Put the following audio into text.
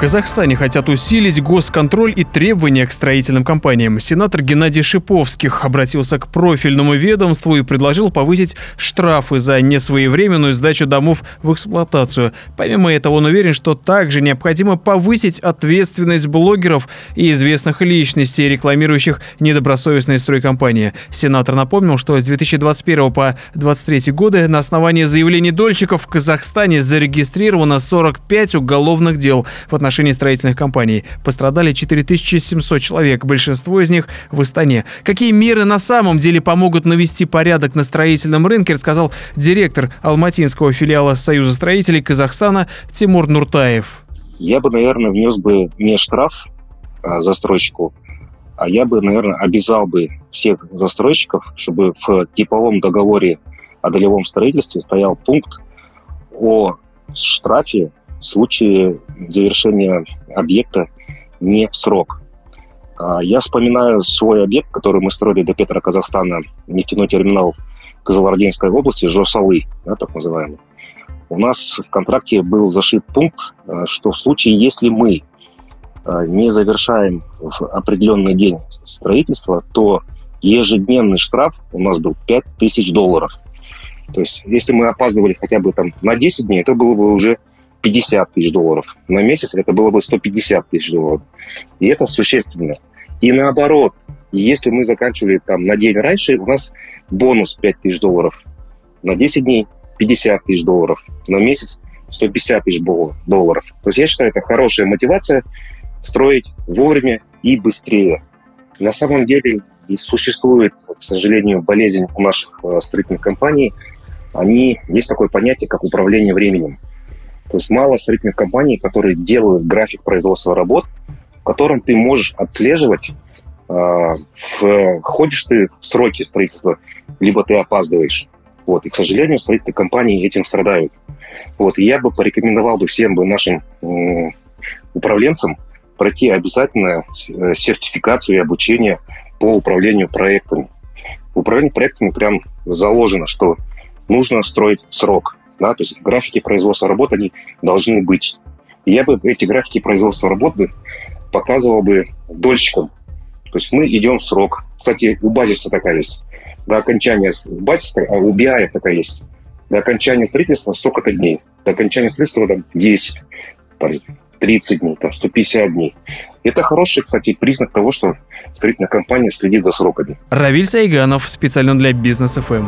Казахстане хотят усилить госконтроль и требования к строительным компаниям. Сенатор Геннадий Шиповских обратился к профильному ведомству и предложил повысить штрафы за несвоевременную сдачу домов в эксплуатацию. Помимо этого, он уверен, что также необходимо повысить ответственность блогеров и известных личностей, рекламирующих недобросовестные стройкомпании. Сенатор напомнил, что с 2021 по 2023 годы на основании заявлений дольщиков в Казахстане зарегистрировано 45 уголовных дел в отношении отношении строительных компаний. Пострадали 4700 человек, большинство из них в Астане. Какие меры на самом деле помогут навести порядок на строительном рынке, рассказал директор алматинского филиала Союза строителей Казахстана Тимур Нуртаев. Я бы, наверное, внес бы не штраф а, застройщику, а я бы, наверное, обязал бы всех застройщиков, чтобы в типовом договоре о долевом строительстве стоял пункт о штрафе случае завершения объекта не в срок. А, я вспоминаю свой объект, который мы строили до Петра Казахстана, нефтяной терминал Казалардинской области, Жосалы, да, так называемый. У нас в контракте был зашит пункт, а, что в случае, если мы а, не завершаем в определенный день строительства, то ежедневный штраф у нас был 5000 долларов. То есть, если мы опаздывали хотя бы там на 10 дней, это было бы уже 50 тысяч долларов. На месяц это было бы 150 тысяч долларов. И это существенно. И наоборот, если мы заканчивали там на день раньше, у нас бонус 5 тысяч долларов. На 10 дней 50 тысяч долларов. На месяц 150 тысяч долларов. То есть я считаю, это хорошая мотивация строить вовремя и быстрее. На самом деле существует, к сожалению, болезнь у наших э, строительных компаний. Они, есть такое понятие, как управление временем. То есть мало строительных компаний, которые делают график производства работ, в котором ты можешь отслеживать, э, входишь ты в сроки строительства, либо ты опаздываешь. Вот. И, к сожалению, строительные компании этим страдают. Вот. И я бы порекомендовал бы всем бы нашим управленцам пройти обязательно э, сертификацию и обучение по управлению проектами. В управлении проектами прям заложено, что нужно строить срок – да, то есть графики производства работ, они должны быть. И я бы эти графики производства работ бы показывал бы дольщикам. То есть мы идем в срок. Кстати, у базиса такая есть. До окончания базиса, а у BI такая есть. До окончания строительства столько-то дней. До окончания строительства там 10, там, 30 дней, там, 150 дней. Это хороший, кстати, признак того, что строительная компания следит за сроками. Равиль Сайганов специально для Бизнес ФМ.